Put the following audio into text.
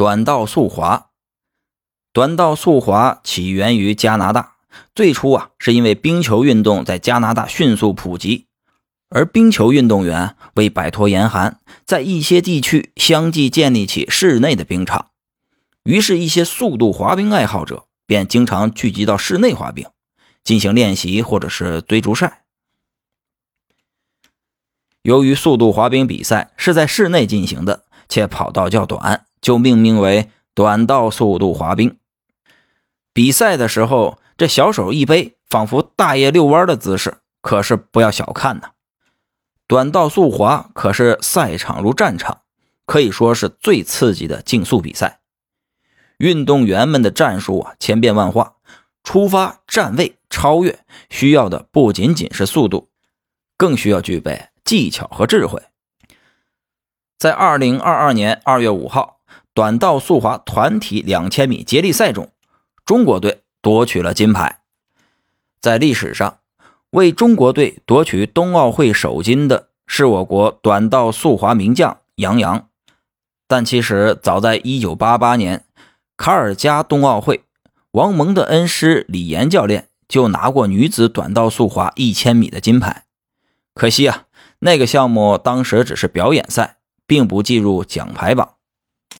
短道速滑。短道速滑起源于加拿大，最初啊是因为冰球运动在加拿大迅速普及，而冰球运动员为摆脱严寒，在一些地区相继建立起室内的冰场，于是，一些速度滑冰爱好者便经常聚集到室内滑冰，进行练习或者是追逐赛。由于速度滑冰比赛是在室内进行的，且跑道较短，就命名为短道速度滑冰。比赛的时候，这小手一背，仿佛大爷遛弯的姿势，可是不要小看呐。短道速滑可是赛场如战场，可以说是最刺激的竞速比赛。运动员们的战术啊，千变万化，出发、站位、超越，需要的不仅仅是速度，更需要具备技巧和智慧。在二零二二年二月五号，短道速滑团体两千米接力赛中。中国队夺取了金牌，在历史上为中国队夺取冬奥会首金的是我国短道速滑名将杨洋。但其实早在1988年卡尔加冬奥会，王蒙的恩师李岩教练就拿过女子短道速滑1000米的金牌。可惜啊，那个项目当时只是表演赛，并不计入奖牌榜。